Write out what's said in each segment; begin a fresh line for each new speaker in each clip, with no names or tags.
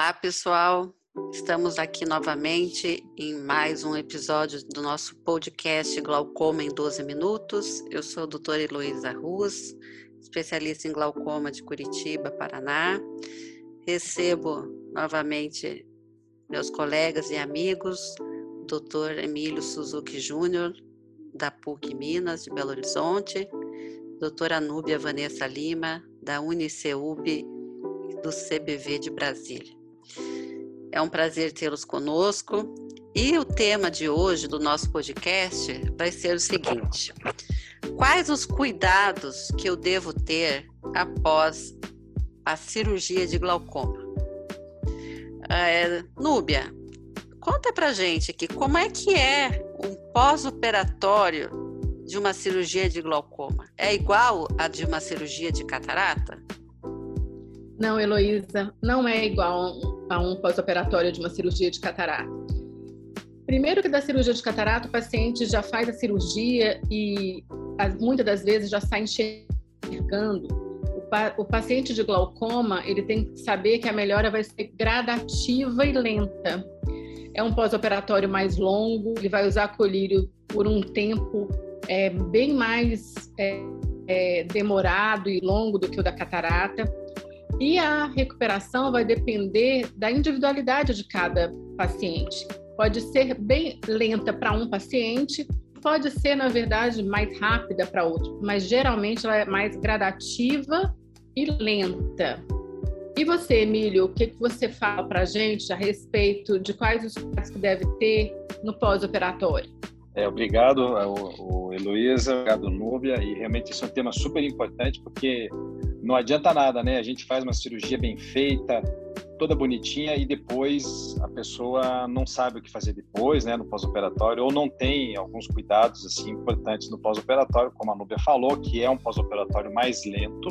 Olá, pessoal. Estamos aqui novamente em mais um episódio do nosso podcast Glaucoma em 12 Minutos. Eu sou a doutora Heloísa Ruz, especialista em glaucoma de Curitiba, Paraná. Recebo novamente meus colegas e amigos, doutor Emílio Suzuki Júnior, da PUC Minas, de Belo Horizonte, doutora Núbia Vanessa Lima, da Uniceub do CBV de Brasília. É um prazer tê-los conosco e o tema de hoje do nosso podcast vai ser o seguinte: Quais os cuidados que eu devo ter após a cirurgia de glaucoma? É, Núbia, conta pra gente aqui como é que é um pós-operatório de uma cirurgia de glaucoma. É igual a de uma cirurgia de catarata?
Não, Heloísa, não é igual a um pós-operatório de uma cirurgia de catarata. Primeiro que da cirurgia de catarata, o paciente já faz a cirurgia e muitas das vezes já sai enxergando. O, pa o paciente de glaucoma, ele tem que saber que a melhora vai ser gradativa e lenta. É um pós-operatório mais longo, ele vai usar colírio por um tempo é, bem mais é, é, demorado e longo do que o da catarata. E a recuperação vai depender da individualidade de cada paciente. Pode ser bem lenta para um paciente, pode ser, na verdade, mais rápida para outro, mas geralmente ela é mais gradativa e lenta. E você, Emílio, o que, você fala para a gente a respeito de quais os cuidados que deve ter no pós-operatório?
É, obrigado, o, o Heloísa, obrigado, Núbia, e realmente isso é um tema super importante porque não adianta nada, né? A gente faz uma cirurgia bem feita, toda bonitinha e depois a pessoa não sabe o que fazer depois, né, no pós-operatório, ou não tem alguns cuidados assim importantes no pós-operatório, como a Núbia falou, que é um pós-operatório mais lento,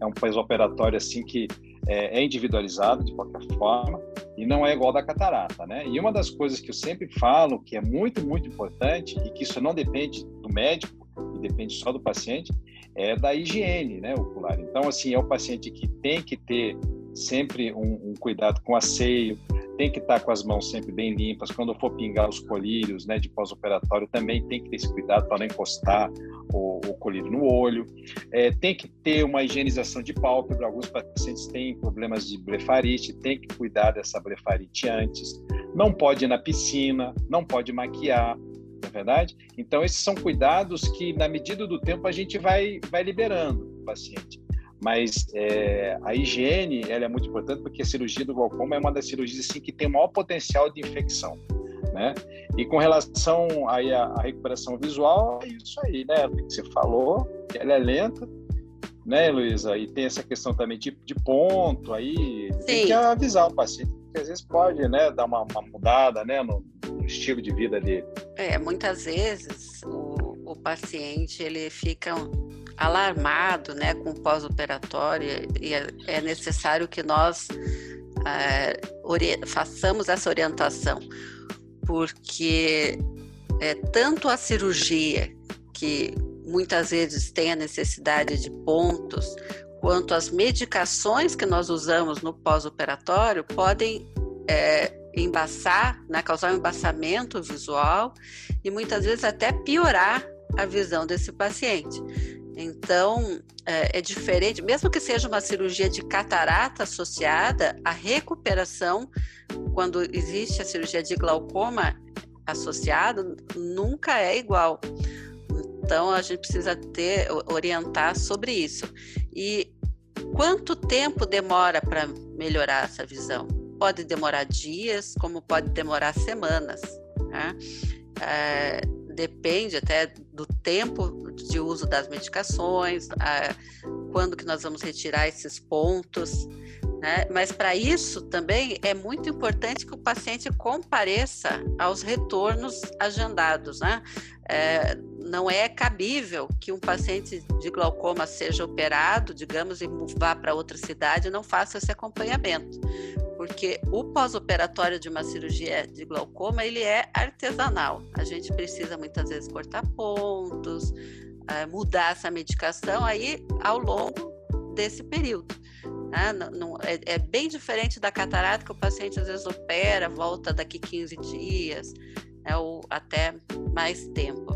é um pós-operatório assim que é, é, individualizado de qualquer forma e não é igual da catarata, né? E uma das coisas que eu sempre falo que é muito muito importante e que isso não depende do médico depende só do paciente é da higiene né, ocular. Então, assim, é o paciente que tem que ter sempre um, um cuidado com asseio, tem que estar com as mãos sempre bem limpas. Quando for pingar os colírios né, de pós-operatório, também tem que ter esse cuidado para não encostar o, o colírio no olho. É, tem que ter uma higienização de pálpebra. Alguns pacientes têm problemas de blefarite, tem que cuidar dessa blefarite antes. Não pode ir na piscina, não pode maquiar não é verdade? Então, esses são cuidados que, na medida do tempo, a gente vai, vai liberando o paciente. Mas é, a higiene ela é muito importante porque a cirurgia do glaucoma é uma das cirurgias assim, que tem o maior potencial de infecção. Né? E com relação aí à, à recuperação visual, é isso aí, né? O que você falou, ela é lenta, né, Luísa? E tem essa questão também de, de ponto aí, Sim. tem que avisar o paciente, porque às vezes pode, né, dar uma, uma mudada, né, no, no, estilo de vida dele.
É, muitas vezes o, o paciente, ele fica alarmado, né, com o pós-operatório e é, é, necessário que nós é, façamos essa orientação, porque é, tanto a cirurgia que muitas vezes tem a necessidade de pontos, quanto as medicações que nós usamos no pós-operatório podem é, embaçar, né, causar um embaçamento visual e muitas vezes até piorar a visão desse paciente. Então, é, é, diferente, mesmo que seja uma cirurgia de catarata associada, a recuperação, quando existe a cirurgia de glaucoma associada, nunca é igual. Então, a gente precisa ter, orientar sobre isso. E quanto tempo demora para melhorar essa visão? Pode demorar dias, como pode demorar semanas. Né? É, depende até do tempo de uso das medicações, quando que nós vamos retirar esses pontos, né? Mas para isso também é muito importante que o paciente compareça aos retornos agendados, né? É, não é cabível que um paciente de glaucoma seja operado, digamos, e vá para outra cidade e não faça esse acompanhamento porque o pós-operatório de uma cirurgia de glaucoma ele é artesanal. A gente precisa muitas vezes cortar pontos, eh, mudar essa medicação aí ao longo desse período. Né? Não, não, é, é, bem diferente da catarata, que o paciente às vezes opera, volta daqui 15 dias, né, ou até mais tempo.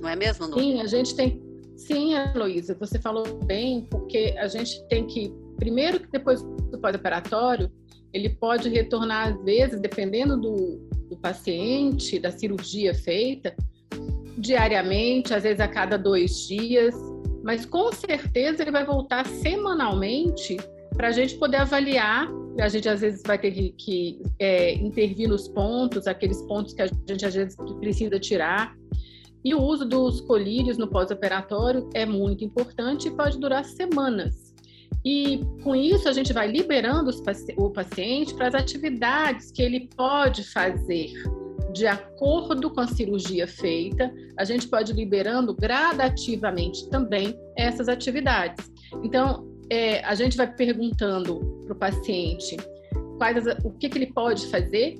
Não é mesmo?
Não? Sim, a gente tem. Sim, Heloísa, você falou bem, porque a gente tem que, primeiro que depois do pós-operatório, ele pode retornar às vezes, dependendo do, do paciente, da cirurgia feita, diariamente, às vezes a cada dois dias, mas com certeza ele vai voltar semanalmente para a gente poder avaliar. A gente às vezes vai ter que, é, intervir nos pontos, aqueles pontos que a gente às vezes precisa tirar. E o uso dos colírios no pós-operatório é muito importante e pode durar semanas. E com isso a gente vai liberando o paciente para as atividades que ele pode fazer de acordo com a cirurgia feita, a gente pode liberando gradativamente também essas atividades. Então, é, a gente vai perguntando para o paciente quais as, o que, que ele pode fazer,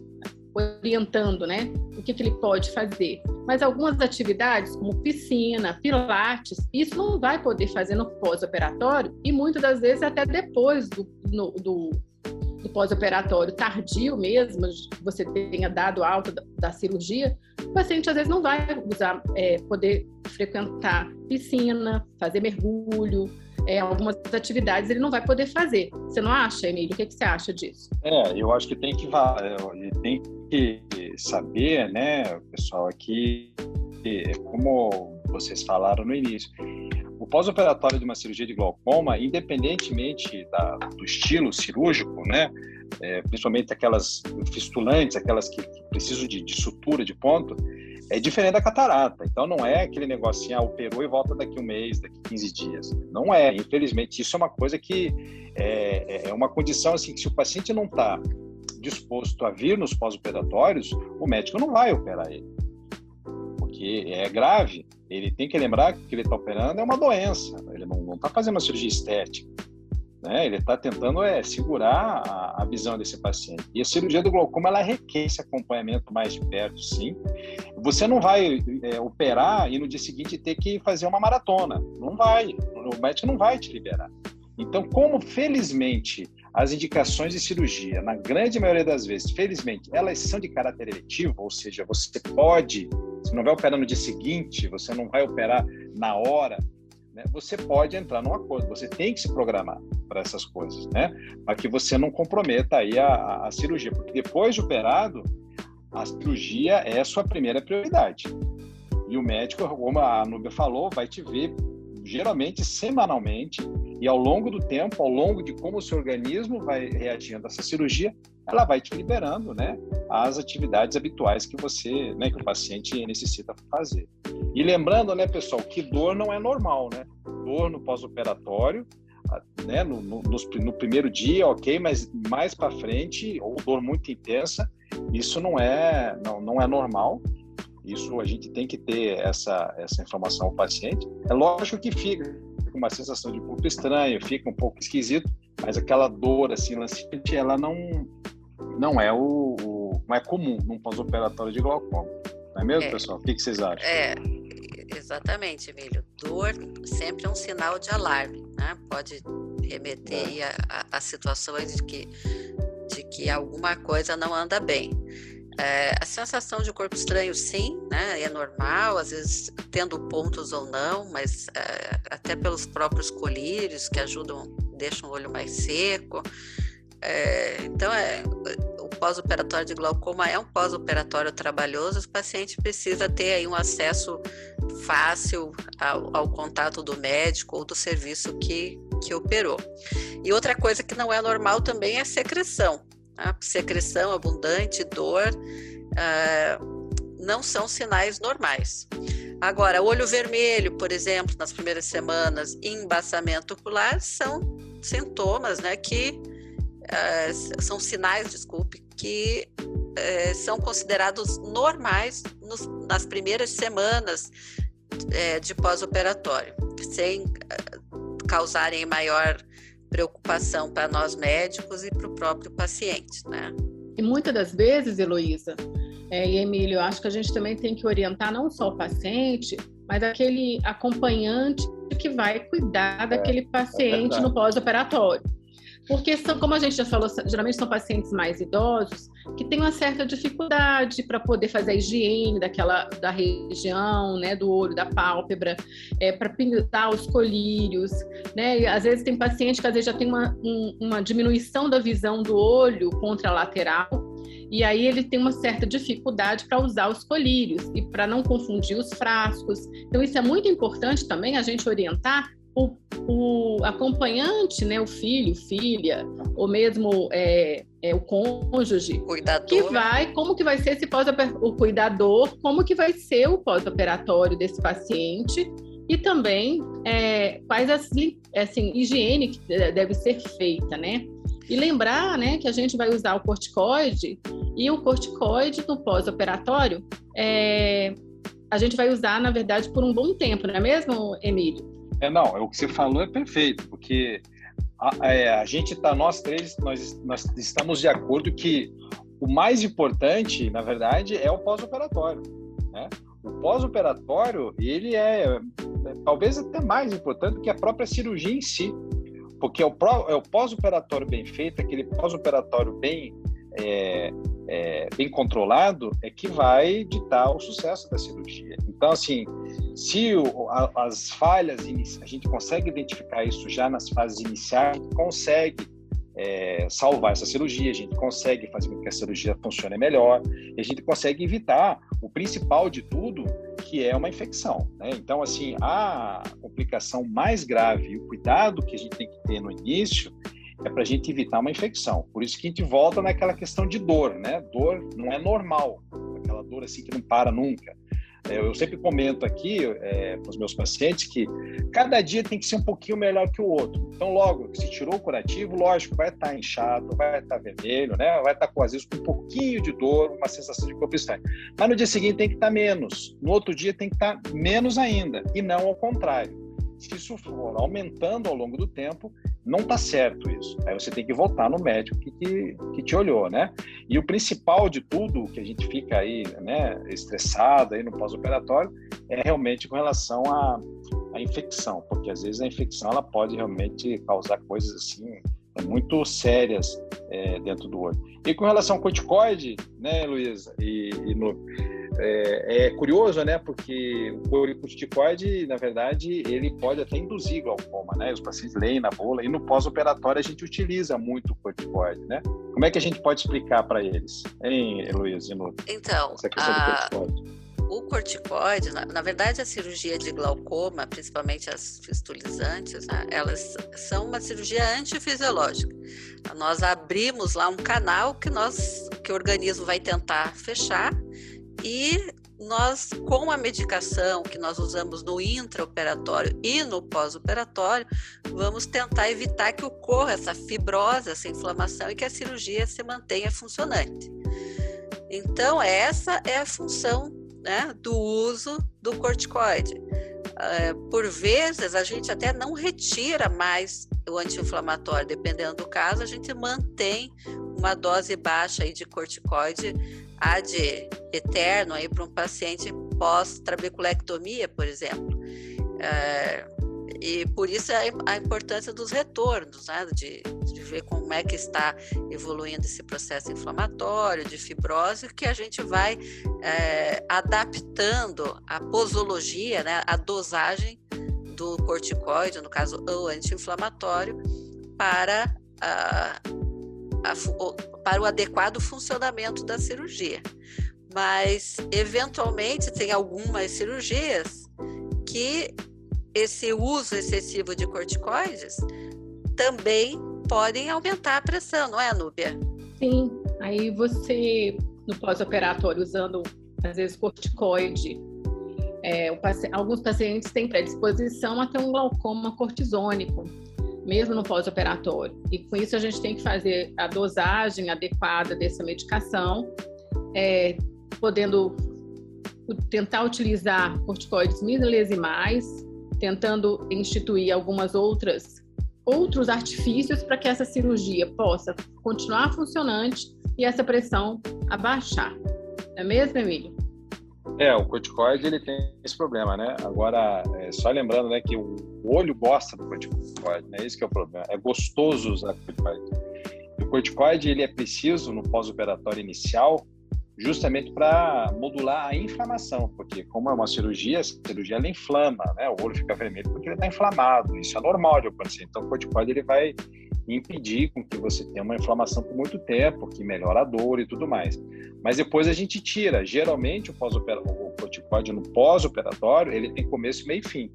orientando, né? O que, que ele pode fazer. Mas algumas atividades, como piscina, pilates, isso não vai poder fazer no pós-operatório e muitas das vezes até depois do, no, do do pós-operatório tardio mesmo, você tenha dado alta da, cirurgia, o paciente às vezes não vai usar, é, poder frequentar piscina, fazer mergulho, é, algumas atividades ele não vai poder fazer. Você não acha, Emílio? O que, que você acha disso?
É, eu acho que tem que, tem que saber, né, pessoal, aqui, é como vocês falaram no início, o pós-operatório de uma cirurgia de glaucoma, independentemente da, do estilo cirúrgico, né, é, principalmente aquelas fistulantes, aquelas que, que precisam de, de, sutura, de ponto, é diferente da catarata. Então não é aquele negocinho, ah, operou e volta daqui um mês, daqui 15 dias. Não é. Infelizmente, isso é uma coisa que é, é uma condição assim que se o paciente não está disposto a vir nos pós-operatórios, o médico não vai operar ele porque é grave. Ele tem que lembrar que ele está operando é uma doença, ele não está fazendo uma cirurgia estética. Né? Ele está tentando é, segurar a, a, visão desse paciente. E a cirurgia do glaucoma ela requer esse acompanhamento mais de perto, sim. Você não vai é, operar e no dia seguinte ter que fazer uma maratona. Não vai. O médico não vai te liberar. Então, como felizmente as indicações de cirurgia, na grande maioria das vezes, felizmente, elas são de caráter eletivo, ou seja, você pode você não vai operar no dia seguinte, você não vai operar na hora. Né? Você pode entrar num acordo, você tem que se programar para essas coisas, né? Para que você não comprometa aí a, a, cirurgia, porque depois de operado, a cirurgia é a sua primeira prioridade. E o médico, como a Núbia falou, vai te ver geralmente semanalmente e ao longo do tempo, ao longo de como o seu organismo vai reagindo a essa cirurgia, ela vai te liberando, né, as atividades habituais que você, né, que o paciente necessita fazer. E lembrando, né, pessoal, que dor não é normal, né? Dor no pós-operatório, né, no, no, no, primeiro dia, ok, mas mais para frente, ou dor muito intensa, isso não é, não, não é normal. Isso a gente tem que ter essa, essa informação ao paciente. É lógico que fica com uma sensação de corpo estranho, fica um pouco esquisito, mas aquela dor assim lanciante, ela não não é o, o não é comum num pós-operatório de glaucoma. Não é mesmo, é, pessoal? O que, que vocês acham?
É, exatamente, Emílio. Dor sempre é um sinal de alarme, né? Pode remeter a, a, a situações de que, de que alguma coisa não anda bem. É, a sensação de corpo estranho, sim, né, é normal, às vezes tendo pontos ou não, mas é, até pelos próprios colírios que ajudam, deixam o olho mais seco. É, então, é, o pós-operatório de glaucoma é um pós-operatório trabalhoso, o paciente precisa ter aí um acesso fácil ao, ao, contato do médico ou do serviço que, que operou. E outra coisa que não é normal também é secreção. Tá? Secreção abundante, dor, uh, não são sinais normais. Agora, olho vermelho, por exemplo, nas primeiras semanas, embaçamento ocular são sintomas né, que uh, são sinais, desculpe, que uh, são considerados normais nos, nas primeiras semanas uh, de pós-operatório, sem causarem maior preocupação para nós médicos e para o próprio paciente, né?
E muitas das vezes, Heloísa é, e Emílio, acho que a gente também tem que orientar não só o paciente, mas aquele acompanhante que vai cuidar daquele paciente é no pós-operatório. Porque são, como a gente já falou, geralmente são pacientes mais idosos que têm uma certa dificuldade para poder fazer a higiene daquela da região, né, do olho, da pálpebra, é, para pintar os colírios, né? E, às vezes tem paciente que às vezes já tem uma, um, uma diminuição da visão do olho contralateral e aí ele tem uma certa dificuldade para usar os colírios e para não confundir os frascos. Então isso é muito importante também a gente orientar o, o acompanhante, né, o filho, filha, ou mesmo é, é, o cônjuge,
cuidador.
que vai, como que vai ser esse pós o cuidador, como que vai ser o pós-operatório desse paciente e também é, quais as assim, higiene que deve ser feita, né? E lembrar, né, que a gente vai usar o corticoide e o corticoide no pós-operatório é, a gente vai usar, na verdade, por um bom tempo, não é mesmo, Emílio?
É, não, o que você falou é perfeito, porque a, é, a gente está, nós três, nós, nós estamos de acordo que o mais importante, na verdade, é o pós-operatório, né? O pós-operatório, ele é, é, talvez até mais importante que a própria cirurgia em si, porque é o, é o pós-operatório bem feito, aquele pós-operatório bem é, é, bem controlado é que vai ditar o sucesso da cirurgia. Então, assim, se o, a, as falhas, a gente consegue identificar isso já nas fases iniciais, consegue é, salvar essa cirurgia, a gente consegue fazer com que a cirurgia funcione melhor, e a gente consegue evitar o principal de tudo, que é uma infecção. Né? Então, assim, a complicação mais grave o cuidado que a gente tem que ter no início é para a gente evitar uma infecção. Por isso que a gente volta naquela questão de dor, né? Dor não é normal, aquela dor assim que não para nunca. É, eu sempre comento aqui é, para os meus pacientes que cada dia tem que ser um pouquinho melhor que o outro. Então, logo se tirou o curativo, lógico, vai estar tá inchado, vai estar tá vermelho, né? vai estar tá, às vezes com um pouquinho de dor, uma sensação de corpo estranho. Mas no dia seguinte tem que estar menos, no outro dia tem que estar menos ainda, e não ao contrário. Se isso for aumentando ao longo do tempo, não está certo isso. Aí você tem que voltar no médico que, que, que, te olhou, né? E o principal de tudo que a gente fica aí, né, estressado aí no pós-operatório, é realmente com relação à, à infecção, porque às vezes a infecção ela pode realmente causar coisas assim muito sérias é, dentro do olho. E com relação ao corticoide, né, Luísa e, e no, é, é, curioso, né? Porque o corticoide, na verdade, ele pode até induzir glaucoma, né? Os pacientes leem na bula e no pós-operatório a gente utiliza muito o corticoide, né? Como é que a gente pode explicar para eles, hein, Heloísa?
Então, essa questão a... do corticoide? O corticoide, na, na, verdade, a cirurgia de glaucoma, principalmente as fistulizantes, né, elas são uma cirurgia antifisiológica. Nós abrimos lá um canal que nós, que o organismo vai tentar fechar e nós, com a medicação que nós usamos no intraoperatório e no pós-operatório, vamos tentar evitar que ocorra essa fibrose, essa inflamação e que a cirurgia se mantenha funcionante. Então, essa é a função né, do uso do corticoide. Uh, por vezes, a gente até não retira mais o anti-inflamatório, dependendo do caso, a gente mantém uma dose baixa aí de corticoide ad eterno aí para um paciente pós-trabeculectomia, por exemplo. É, e por isso a, importância dos retornos, né, de, de, ver como é que está evoluindo esse processo inflamatório, de fibrose, que a gente vai é, adaptando a posologia, né, a dosagem do corticoide, no caso o anti-inflamatório, para a, a, para o adequado funcionamento da cirurgia. Mas, eventualmente, tem algumas cirurgias que esse uso excessivo de corticoides também podem aumentar a pressão, não é, Núbia?
Sim. Aí você, no pós-operatório, usando, às vezes, corticoide, é, alguns pacientes têm predisposição a ter um glaucoma cortisônico mesmo no pós-operatório. E com isso a gente tem que fazer a dosagem adequada dessa medicação, é, podendo tentar utilizar corticoides milesimais, tentando instituir algumas outras outros artifícios para que essa cirurgia possa continuar funcionante e essa pressão abaixar. Não é mesmo, Emílio?
É, o corticoide ele tem esse problema, né? Agora, é, só lembrando, né, que o olho gosta do corticoide, né? Esse é o problema. É gostoso usar corticoide. O corticoide ele é preciso no pós-operatório inicial justamente para modular a inflamação, porque como é uma cirurgia, a cirurgia ela inflama, né? O olho fica vermelho porque ele está inflamado. Isso é normal de acontecer. Então, o corticoide ele vai impedir com que você tenha uma inflamação por muito tempo, que melhora a dor e tudo mais. Mas depois a gente tira. Geralmente o, pós o corticoide no pós-operatório ele tem começo, meio e fim.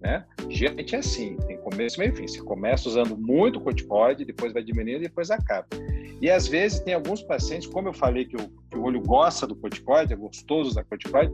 Né? Geralmente é assim, tem começo, meio e fim. Você começa usando muito corticoide, depois vai diminuindo e depois acaba. E às vezes tem alguns pacientes, como eu falei que o, que o olho gosta do corticoide, é gostoso da corticoide,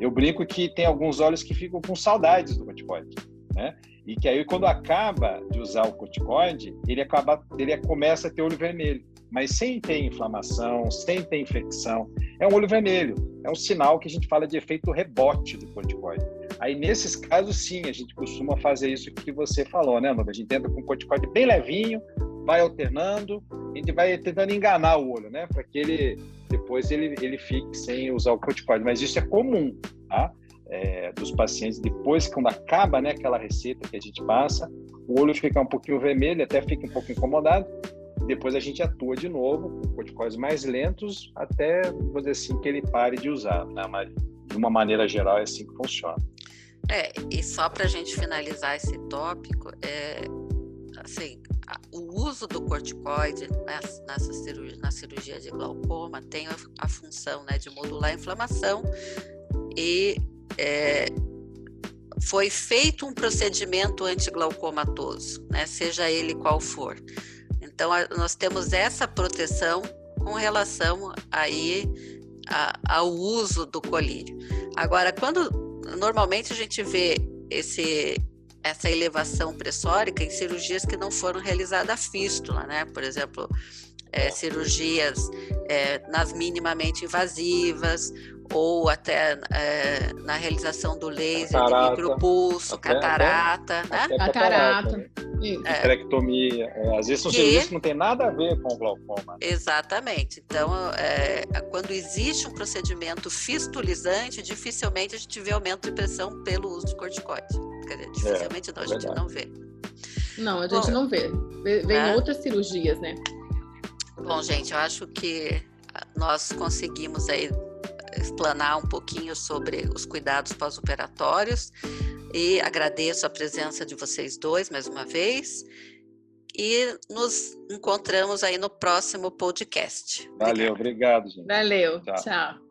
eu brinco que tem alguns olhos que ficam com saudades do corticoide, né? E que aí quando acaba de usar o corticoide, ele acaba, ele começa a ter olho vermelho, mas sem ter inflamação, sem ter infecção. É um olho vermelho, é um sinal que a gente fala de efeito rebote do corticoide. Aí nesses casos sim, a gente costuma fazer isso que você falou, né, Nova? A gente entra com o corticoide bem levinho, vai alternando, a gente vai tentando enganar o olho, né, para que ele depois ele, ele fique sem usar o corticoide. Mas isso é comum, tá? é, dos pacientes, depois, quando acaba né, aquela receita que a gente passa, o olho fica um pouquinho vermelho, até fica um pouco incomodado. Depois a gente atua de novo com corticóides mais lentos, até, vou dizer assim, que ele pare de usar. Né? Mas, de uma maneira geral, é assim que funciona.
É, e só para a gente finalizar esse tópico, é, assim, o uso do corticoide nessa, cirurgia, na cirurgia de glaucoma tem a, a função né, de modular a inflamação e é, foi feito um procedimento antiglaucomatoso, né, seja ele qual for. Então, a, nós temos essa proteção com relação aí a, ao uso do colírio. Agora, quando normalmente a gente vê esse essa elevação pressórica em cirurgias que não foram realizadas a fístula, né? Por exemplo, é, cirurgias é, nas minimamente invasivas ou até é, na realização do laser catarata, de micropulso, até, catarata, até,
né? Até catarata.
Esterectomia. É. às vezes são que... cirurgias que não tem nada a ver com o glaucoma.
Exatamente. Então, é, quando existe um procedimento fistulizante, dificilmente a gente vê aumento de pressão pelo uso de corticoide. Quer dizer, dificilmente não, a gente não vê.
Não, a gente Bom, não vê. Vem né? outras cirurgias, né?
Bom, gente, eu acho que nós conseguimos aí explanar um pouquinho sobre os cuidados pós-operatórios e agradeço a presença de vocês dois mais uma vez e nos encontramos aí no próximo podcast.
Valeu, obrigado, gente.
Valeu, tchau. tchau.